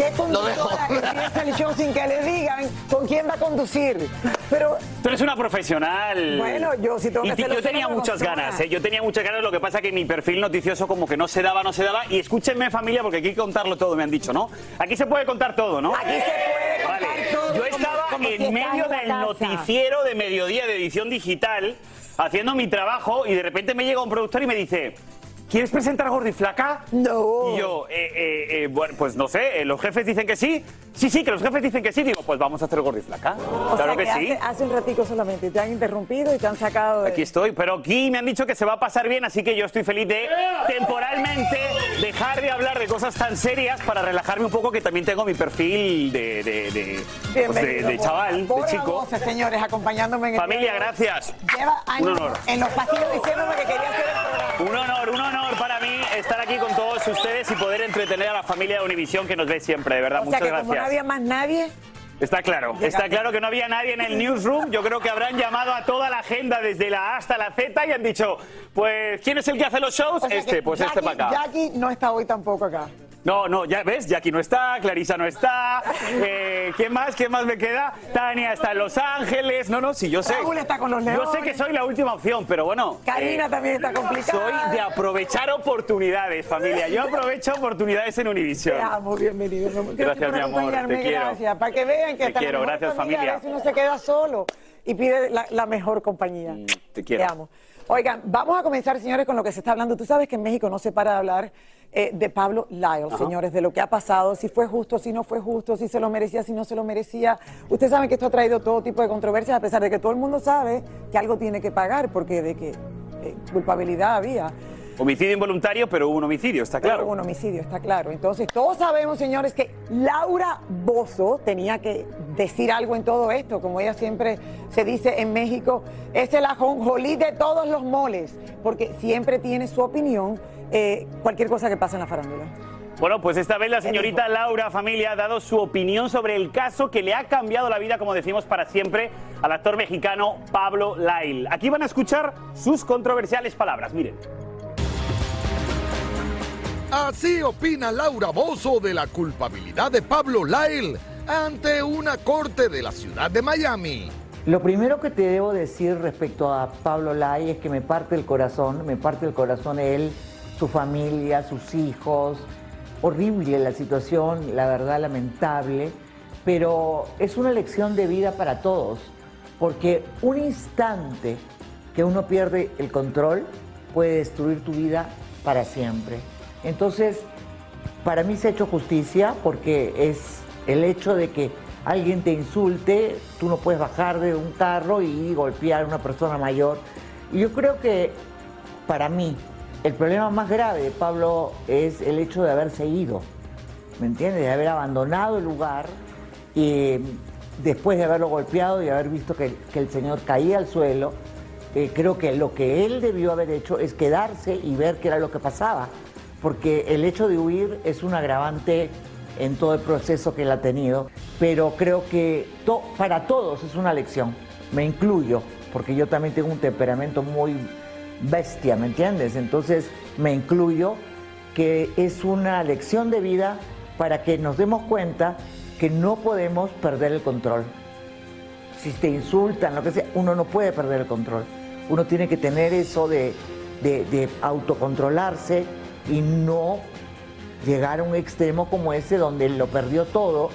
¿Qué conductora empieza el show sin que le digan con quién va a conducir? Pero Tú eres una profesional. Bueno, yo sí tengo Y que ti- hacerlo, Yo tenía muchas ganas, ¿eh? Yo tenía muchas ganas, lo que pasa que mi perfil noticioso como que no se daba, no se daba. Y escúchenme, familia, porque aquí hay que contarlo todo, me han dicho, ¿no? Aquí se puede contar todo, ¿no? aquí se puede contar Vale. todo. Yo como- estaba como si en estás medio la del casa. noticiero de mediodía de edición digital, haciendo mi trabajo, y de repente me llega un productor y me dice... ¿Quieres presentar a Gordi Flaca? No. Y yo, eh, eh, eh, bueno, pues no sé, eh, los jefes dicen que sí. Sí, sí, que los jefes dicen que sí. Digo, pues vamos a hacer Gordi Flaca. Claro sea, que, sí. Hace, hace un ratico solamente te han interrumpido y te han sacado de... Aquí estoy, pero aquí me han dicho que se va a pasar bien, así que yo estoy feliz de temporalmente dejar de hablar de cosas tan serias para relajarme un poco, que también tengo mi perfil de, de, de- pues de- de chaval, de chico. señores, acompañándome en el Familia, gracias. Lleva años Un honor. en los pasillos diciéndome que quería hacer el programa. Un honor, un honor estar aquí con todos ustedes y poder entretener a la familia de Univisión que nos ve siempre, de verdad. O sea Muchas que como no gracias. había más nadie, Está claro, está claro que no había nadie en el newsroom. Yo creo que habrán llamado a toda la agenda desde la A hasta la Z y han dicho, pues, ¿quién es el que hace los shows? o sea este, pues este Jackie- para acá. Jackie no está hoy tampoco acá. No, no, ya ves, Jackie no está, Clarisa no está, eh, ¿quién más? ¿Quién más me queda? Tania está en Los Ángeles, no, no, sí, yo sé. Raúl está con los Yo sé Leones. que soy la última opción, pero bueno. Karina eh, también está complicada. Soy de aprovechar oportunidades, familia. Yo aprovecho oportunidades en Univision. Te amo, bienvenido. Gracias, Gracias, mi amor, te quiero. Gracias, para que vean que Te hasta quiero, gracias, familia. A veces uno se queda solo y pide la, la mejor compañía. Mm, te quiero. amo. Oigan, vamos a comenzar, señores, con lo que se está hablando. Tú sabes que en México no se para de hablar eh, de Pablo Lyle, señores, de lo que ha pasado, si fue justo, si no fue justo, si se lo merecía, si no se lo merecía. Ustedes saben que esto ha traído todo tipo de controversias, a pesar de que todo el mundo sabe que algo tiene que pagar, porque de que eh, culpabilidad había. Homicidio involuntario, pero hubo un homicidio, está Claro. claro. Un homicidio, está claro. Entonces, todos sabemos, señores, que Laura Bozo tenía que decir algo en todo esto. Como ella siempre se dice en México, es el ajonjolí de todos los moles, porque siempre tiene su opinión, eh, cualquier cosa que pasa en la farándula. Bueno, pues esta vez la señorita Laura Familia ha dado su opinión sobre el caso que le ha cambiado la vida, como decimos, para siempre al actor mexicano Pablo Lyle. Aquí van a escuchar sus controversiales palabras, miren. Así opina Laura Bozo de la culpabilidad de Pablo Lyle ante una corte de la ciudad de Miami. Lo primero que te debo decir respecto a Pablo Lai es que me parte el corazón, me parte el corazón él, su familia, sus hijos. Horrible la situación, la verdad lamentable, pero es una lección de vida para todos, porque un instante que uno pierde el control puede destruir tu vida para siempre. Entonces, para mí se ha hecho justicia porque es el hecho de que alguien te insulte, tú no puedes bajar de un carro y golpear a una persona mayor. Y yo creo que para mí el problema más grave de Pablo es el hecho de haberse ido, ¿me entiendes? De haber abandonado el lugar y después de haberlo golpeado y haber visto que, que el señor caía al suelo, eh, creo que lo que él debió haber hecho es quedarse y ver qué era lo que pasaba, porque el hecho de huir es un agravante en todo el proceso que él ha tenido, pero creo que para todos es una lección, me incluyo, porque yo también tengo un temperamento muy bestia, ¿me entiendes? Entonces me incluyo que es una lección de vida para que nos demos cuenta que no podemos perder el control. Si te insultan, lo que sea, uno no puede perder el control. Uno tiene que tener eso de autocontrolarse y no llegar a un extremo como ese donde lo perdió todo,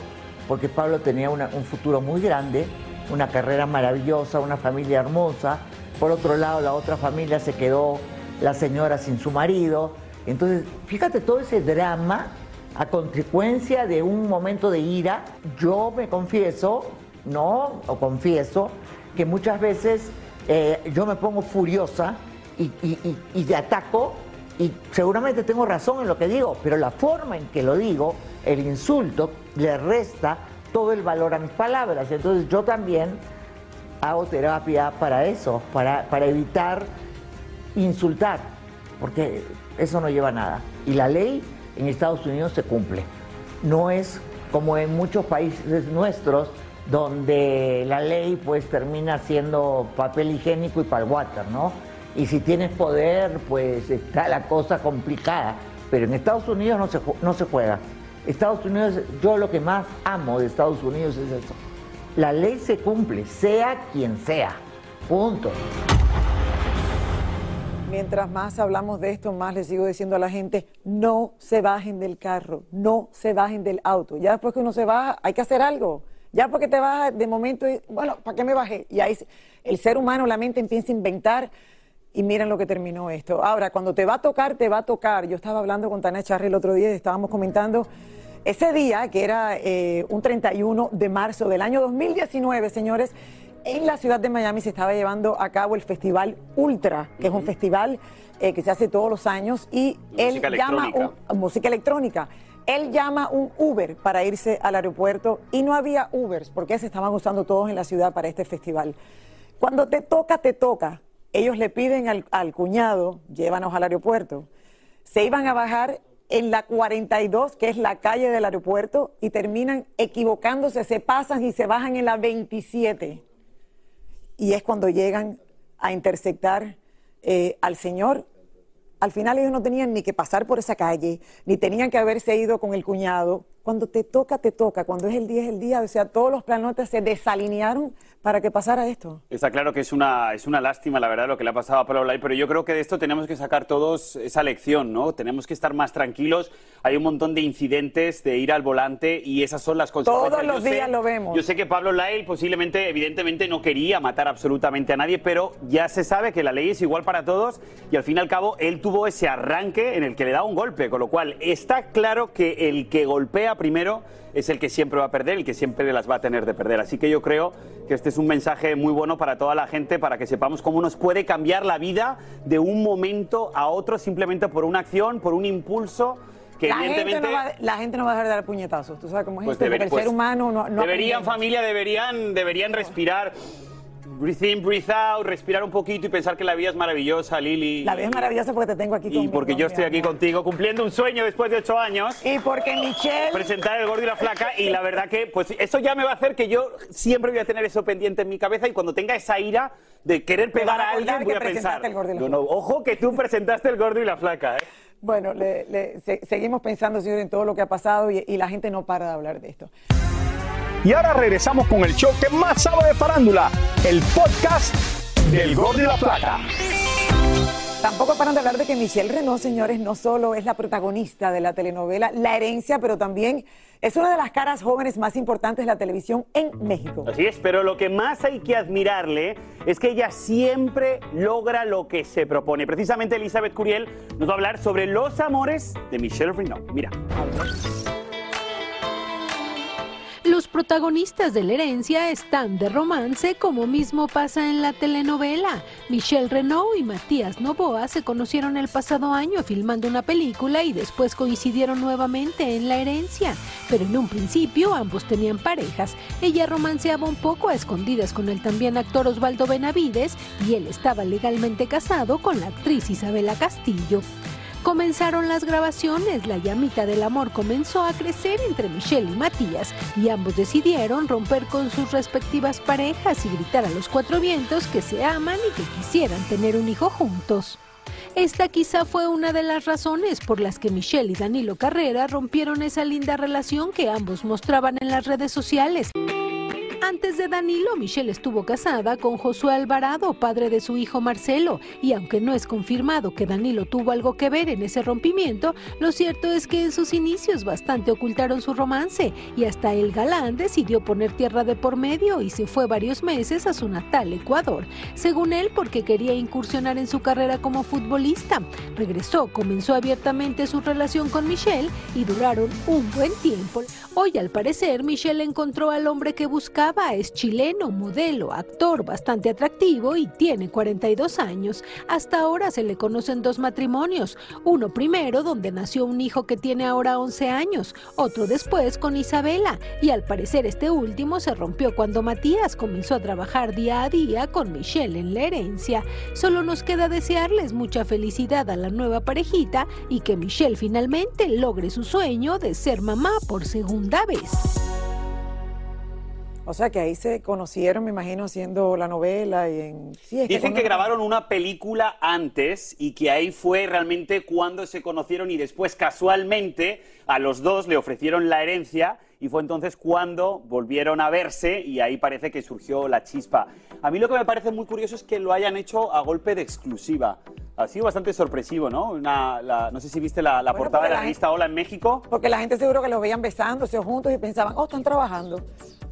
porque Pablo tenía un futuro muy grande, una carrera maravillosa, una familia hermosa. Por otro lado, la otra familia se quedó la señora sin su marido. Entonces, fíjate todo ese drama a consecuencia de un momento de ira. Yo me confieso, no, o confieso, que muchas veces eh, yo me pongo furiosa y, y- y- y ataco y seguramente tengo razón en lo que digo, pero la forma en que lo digo, el insulto, le resta todo el valor a mis palabras. Entonces yo también hago terapia para eso, para, para evitar insultar, porque eso no lleva a nada. Y la ley en Estados Unidos se cumple. No es como en muchos países nuestros, donde la ley pues termina siendo papel higiénico y palwater, ¿no? Y si tienes poder, pues está la cosa complicada. Pero en Estados Unidos no se, no se juega. Estados Unidos, yo lo que más amo de Estados Unidos es eso. La ley se cumple, sea quien sea. Punto. Mientras más hablamos de esto, más le sigo diciendo a la gente, no se bajen del carro, no se bajen del auto. Ya después que uno se baja, hay que hacer algo. Ya porque te bajas de momento, bueno, ¿para qué me bajé? Y ahí el ser humano, la mente empieza a inventar y miren lo que terminó esto. Ahora, cuando te va a tocar, te va a tocar. Yo estaba hablando con Tania Charri el otro día y estábamos comentando ese día, que era eh, un 31 de marzo del año 2019, señores, en la ciudad de Miami se estaba llevando a cabo el Festival Ultra, que es un festival eh, que se hace todos los años y él llama música electrónica. Él llama un Uber para irse al aeropuerto y no había Ubers porque se estaban usando todos en la ciudad para este festival. Cuando te toca, te toca. Ellos le piden al, cuñado, llévanos al aeropuerto. Se iban a bajar en la 42, que es la calle del aeropuerto, y terminan equivocándose, se pasan y se bajan en la 27 y es cuando llegan a intersectar eh, al Señor. Al final ellos no tenían ni que pasar por esa calle, ni tenían que haberse ido con el cuñado. Cuando te toca, te toca. Cuando es el día, es el día. O sea, todos los planotes se desalinearon para que pasara esto. Está claro que es una, es una lástima, la verdad, lo que le ha pasado a Pablo Lai, pero yo creo que de esto tenemos que sacar todos esa lección, ¿no? Tenemos que estar más tranquilos. Hay un montón de incidentes de ir al volante y esas son las consecuencias. Todos los días lo vemos. Yo sé que Pablo Lai posiblemente, evidentemente, no quería matar absolutamente a nadie, pero ya se sabe que la ley es igual para todos y al fin y al cabo él tuvo ese arranque en el que le da un golpe, con lo cual está claro que el que golpea primero es el que siempre va a perder, el que siempre las va a tener de perder. Así que yo creo que este es un mensaje muy bueno para toda la gente, para que sepamos cómo nos puede cambiar la vida de un momento a otro simplemente por una acción, por un impulso. Que la, gente no va, la gente no va a dejar de dar puñetazos, tú sabes cómo es esto, porque el ser humano no, no deberían familia deberían deberían respirar Breathe in, breathe out, respirar un poquito y pensar que la vida es maravillosa, Lili. La vida es maravillosa porque te tengo aquí conmigo. Y porque yo estoy aquí contigo cumpliendo un sueño después de ocho años. Y porque Michelle... Presentar el gordo y la flaca y la verdad que pues eso ya me va a hacer que yo siempre voy a tener eso pendiente en mi cabeza y cuando tenga esa ira de querer pegar a, alguien voy a pensar... no, no, ojo que tú presentaste el gordo y la flaca, ¿eh? Bueno, le, seguimos pensando, señor, en todo lo que ha pasado y, y la gente no para de hablar de esto. Y ahora regresamos con el show que más sabe de farándula, el podcast del Gol de la Plata. Tampoco paran de hablar de que Michelle Renault, señores, no solo es la protagonista de la telenovela La Herencia, pero también es una de las caras jóvenes más importantes de la televisión en México. Así es, pero lo que más hay que admirarle es que ella siempre logra lo que se propone. Precisamente Elizabeth Curiel nos va a hablar sobre los amores de Michelle Renault. Mira. Protagonistas de la herencia están de romance, como mismo pasa en la telenovela. Michelle Renault y Matías Novoa se conocieron el pasado año filmando una película y después coincidieron nuevamente en la herencia. Pero en un principio ambos tenían parejas. Ella romanceaba un poco a escondidas con el también actor Osvaldo Benavides y él estaba legalmente casado con la actriz Isabela Castillo. Comenzaron las grabaciones, la llamita del amor comenzó a crecer entre Michelle y Matías y ambos decidieron romper con sus respectivas parejas y gritar a los cuatro vientos que se aman y que quisieran tener un hijo juntos. Esta quizá fue una de las razones por las que Michelle y Danilo Carrera rompieron esa linda relación que ambos mostraban en las redes sociales. Antes de Danilo, Michelle estuvo casada con Josué Alvarado, padre de su hijo Marcelo, y aunque no es confirmado que Danilo tuvo algo que ver en ese rompimiento, lo cierto es que en sus inicios bastante ocultaron su romance y hasta el galán decidió poner tierra de por medio y se fue varios meses a su natal Ecuador, según él porque quería incursionar en su carrera como futbolista. Regresó, comenzó abiertamente su relación con Michelle y duraron un buen tiempo. Hoy al parecer Michelle encontró al hombre que buscaba Es chileno, modelo, actor bastante atractivo y tiene 42 años. Hasta ahora se le conocen dos matrimonios, uno primero donde nació un hijo que tiene ahora 11 años, otro después con Isabela y al parecer este último se rompió cuando Matías comenzó a trabajar día a día con Michelle en la herencia. Solo nos queda desearles mucha felicidad a la nueva parejita y que Michelle finalmente logre su sueño de ser mamá por segunda vez. O sea que ahí se conocieron, me imagino, haciendo la novela y en... Sí, es Dicen que, grabaron una película antes y que ahí fue realmente cuando se conocieron y después casualmente a los dos le ofrecieron la herencia y fue entonces cuando volvieron a verse y ahí parece que surgió la chispa. A mí lo que me parece muy curioso es que lo hayan hecho a golpe de exclusiva. Ha sido bastante sorpresivo, ¿no? Una- la- no sé si viste la, la Bueno, portada de porque la la revista Hola en México. Porque la gente seguro que los veían besándose juntos y pensaban, oh, están trabajando.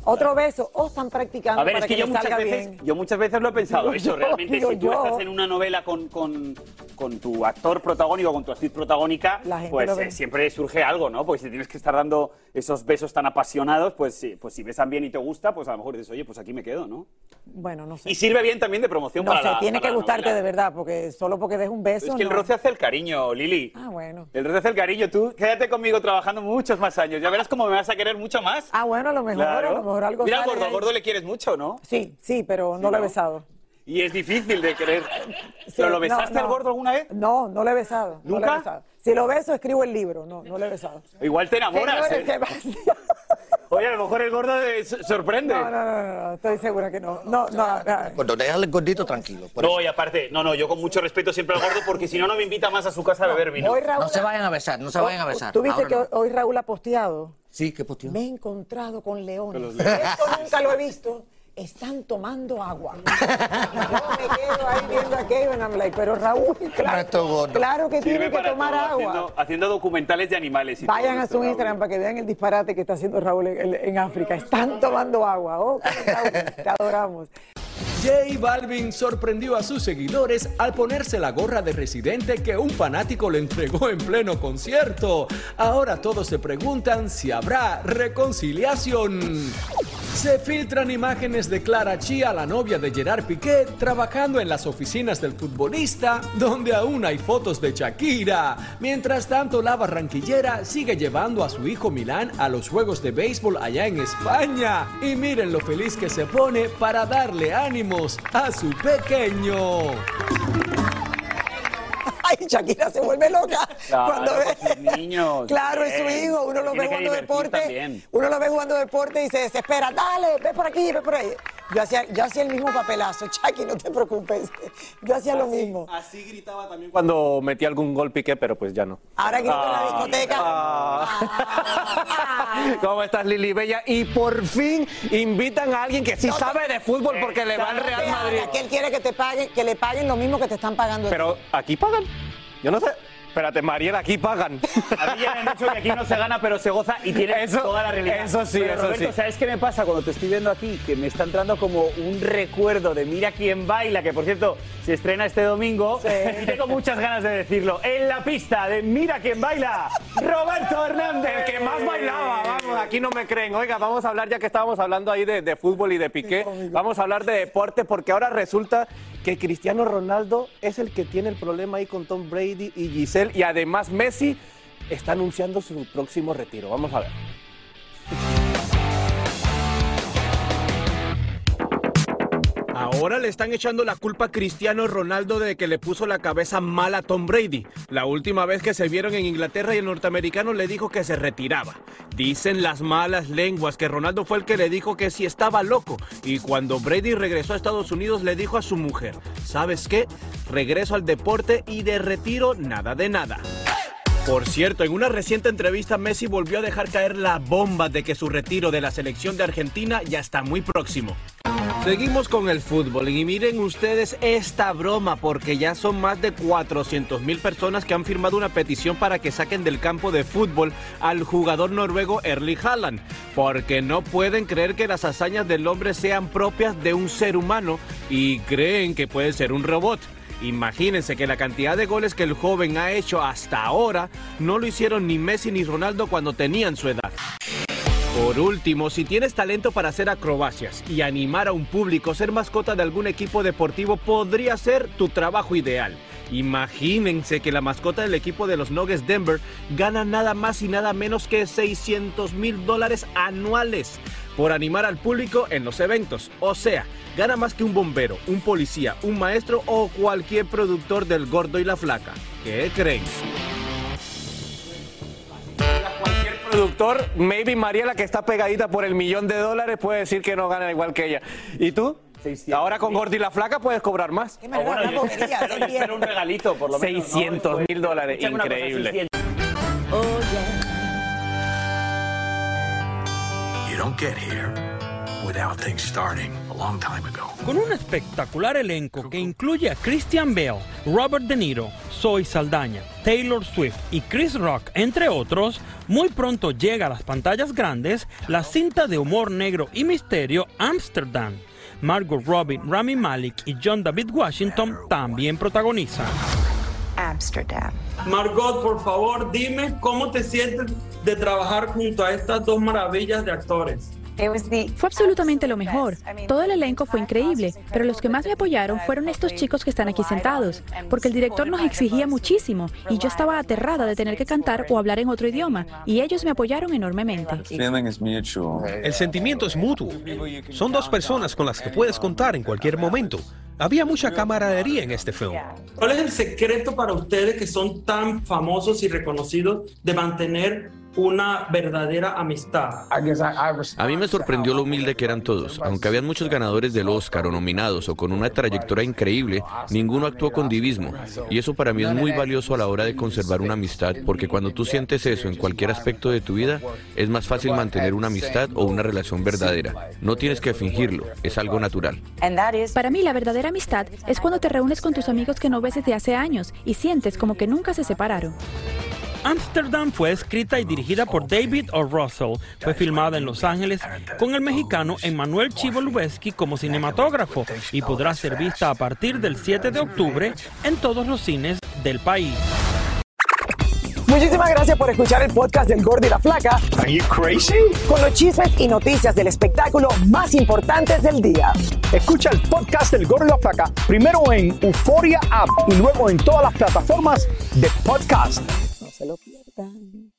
Otro beso, oh, están practicando A ver, para es que, que, yo muchas, veces, bien. yo muchas veces lo he pensado Digo eso. yo, Realmente, si tú yo. estás en una novela con, con, con tu actor protagónico, con tu actriz protagónica, pues eh, siempre surge algo, ¿no? Pues si tienes que estar dando esos besos tan apasionados, pues, sí, pues si besan bien y te gusta, pues a lo mejor dices, oye, pues aquí me quedo, ¿no? Bueno, no sé. Y sirve bien también de promoción no para sé, la tiene para que la gustarte novela. de verdad, porque solo porque des un beso. Es que el roce hace el cariño, Lili. Ah, bueno. El roce hace el cariño. Tú quédate conmigo trabajando muchos más años. Ya verás cómo me vas a querer mucho más. Ah, bueno, a lo mejor, Claro. a lo mejor algo Mira sale gordo, ahí. gordo le quieres mucho, ¿no? Sí, sí, pero no lo he besado. Y es difícil de querer. Sí, ¿Pero lo no, besaste no. al gordo alguna vez? No, no lo he besado. No ¿Nunca? he besado. Si lo beso, escribo el libro. No, no lo he besado. Igual te enamoras. Señores, ¿eh? Sebastián. Oye, a lo mejor el gordo sorprende. No, no, no, no, no, estoy segura que no. No, no, no. Cuando déjale el gordito tranquilo. No, y aparte, no, no, yo con mucho respeto siempre al gordo porque si no, no me invita más a su casa a beber vino. Hoy Raúl, No se vayan a besar, no se vayan a besar. ¿Tú viste que hoy Raúl ha posteado? Sí, qué postió. Me he encontrado con leones. Esto nunca lo he visto. Están tomando agua. Yo me quedo ahí viendo aquello and I'm like, pero Raúl, claro, claro que tienen que tomar agua. Haciendo, haciendo documentales de animales. y Vayan a esto, su Raúl. Instagram para que vean el disparate que está haciendo Raúl en, en África. Están tomando agua. Raúl, te adoramos. J Balvin sorprendió a sus seguidores al ponerse la gorra de residente que un fanático le entregó en pleno concierto. Ahora todos se preguntan si habrá reconciliación. Se filtran imágenes de Clara Chia, la novia de Gerard Piqué, trabajando en las oficinas del futbolista, donde aún hay fotos de Shakira. Mientras tanto, la barranquillera sigue llevando a su hijo Milán a los juegos de béisbol allá en España. Y miren lo feliz que se pone para darle ánimos a su pequeño. Ay, Shakira se vuelve loca Claro, cuando ve. niños, Claro, es su hijo. Uno lo Tiene ve jugando deporte. también. Uno lo ve jugando deporte y se desespera. Dale, ve por aquí, ve por ahí. Yo hacía, yo hacía el mismo papelazo. Chucky, no te preocupes. Yo hacía lo mismo. Así gritaba también cuando metía algún gol piqué, pero pues ya no. Ahora grito en la Ah. discoteca. Ah. ¿Cómo estás, Lili Bella? Y por fin invitan a alguien que sí sabe de fútbol porque le va al Real Madrid. Que él quiere que te paguen, que le paguen lo mismo que te están pagando. Pero aquí pagan. Yo no sé. Espérate, Mariela, aquí pagan. A mí ya me han dicho que aquí no se gana, pero se goza y tiene Eso- toda la realidad. eso sí, Pero, eso Roberto, sí. ¿sabes qué me pasa cuando te estoy viendo aquí? Que me está entrando como un recuerdo de Mira quién baila, que por cierto se estrena este domingo. Y tengo muchas ganas de decirlo. En la pista de Mira quién baila, Roberto Hernández. El que más bailaba, vamos, aquí no me creen. Oiga, vamos a hablar, ya que estábamos hablando ahí de, de fútbol y de piqué, vamos a hablar de deporte porque ahora resulta que Cristiano Ronaldo es el que tiene el problema ahí con Tom Brady y Giselle y además Messi está anunciando su próximo retiro. Vamos a ver. Ahora le están echando la culpa a Cristiano Ronaldo de que le puso la cabeza mal a Tom Brady. La última vez que se vieron en Inglaterra y el norteamericano le dijo que se retiraba. Dicen las malas lenguas que Ronaldo fue el que le dijo que si estaba loco. Y cuando Brady regresó a Estados Unidos le dijo a su mujer, ¿sabes qué? Regreso al deporte y de retiro nada de nada. Por cierto, en una reciente entrevista Messi volvió a dejar caer la bomba de que su retiro de la selección de Argentina ya está muy próximo. Seguimos con el fútbol y miren ustedes esta broma porque ya son más de 400 mil personas que han firmado una petición para que saquen del campo de fútbol al jugador noruego Erling Haaland porque no pueden creer que las hazañas del hombre sean propias de un ser humano y creen que puede ser un robot. Imagínense que la cantidad de goles que el joven ha hecho hasta ahora no lo hicieron ni Messi ni Ronaldo cuando tenían su edad. Por último, si tienes talento para hacer acrobacias y animar a un público, ser mascota de algún equipo deportivo podría ser tu trabajo ideal. Imagínense que la mascota del equipo de los Nuggets Denver gana nada más y nada menos que 600 mil dólares anuales por animar al público en los eventos. O sea, gana más que un bombero, un policía, un maestro o cualquier productor del gordo y la flaca. ¿Qué creen? Productor, maybe Mariela que está pegadita por el millón de dólares puede decir que no gana igual que ella. ¿Y tú? Ahora con Gordo y la Flaca puedes cobrar más. ¿Qué me bobería? Espero, espero un regalito, por lo menos. 600 mil dólares, cosa, increíble. 600. You don't get here without things starting a long time ago. Con un espectacular elenco que incluye a Christian Bale, Robert De Niro, Zoe Saldaña, Taylor Swift y Chris Rock, entre otros, muy pronto llega a las pantallas grandes la cinta de humor negro y misterio Amsterdam. Margot Robbie, Rami Malek y John David Washington también protagonizan. Amsterdam. Margot, por favor, dime cómo te sientes de trabajar junto a estas dos maravillas de actores. Fue absolutamente lo mejor. Todo el elenco fue increíble, pero los que más me apoyaron fueron estos chicos que están aquí sentados, porque el director nos exigía muchísimo y yo estaba aterrada de tener que cantar o hablar en otro idioma, y ellos me apoyaron enormemente. El sentimiento es mutuo. Son dos personas con las que puedes contar en cualquier momento. Había mucha camaradería en este film. ¿Cuál es el secreto para ustedes que son tan famosos y reconocidos de mantener una verdadera amistad? A mí me sorprendió lo humilde que eran todos. Aunque habían muchos ganadores del Oscar o nominados o con una trayectoria increíble, ninguno actuó con divismo. Y eso para mí es muy valioso a la hora de conservar una amistad, porque cuando tú sientes eso en cualquier aspecto de tu vida, es más fácil mantener una amistad o una relación verdadera. No tienes que fingirlo, es algo natural. Para mí la verdadera amistad es cuando te reúnes con tus amigos que no ves desde hace años y sientes como que nunca se separaron. Amsterdam fue escrita y dirigida por David O. Russell. Fue filmada en Los Ángeles con el mexicano Emmanuel Chivo Lubezki como cinematógrafo y podrá ser vista a partir del 7 de octubre en todos los cines del país. Muchísimas gracias por escuchar el podcast del Gordo y la Flaca. Are you crazy? Con los chismes y noticias del espectáculo más importantes del día. Escucha el podcast del Gordo y la Flaca primero en Euforia App y luego en todas las plataformas de podcast. Se lo pierdan.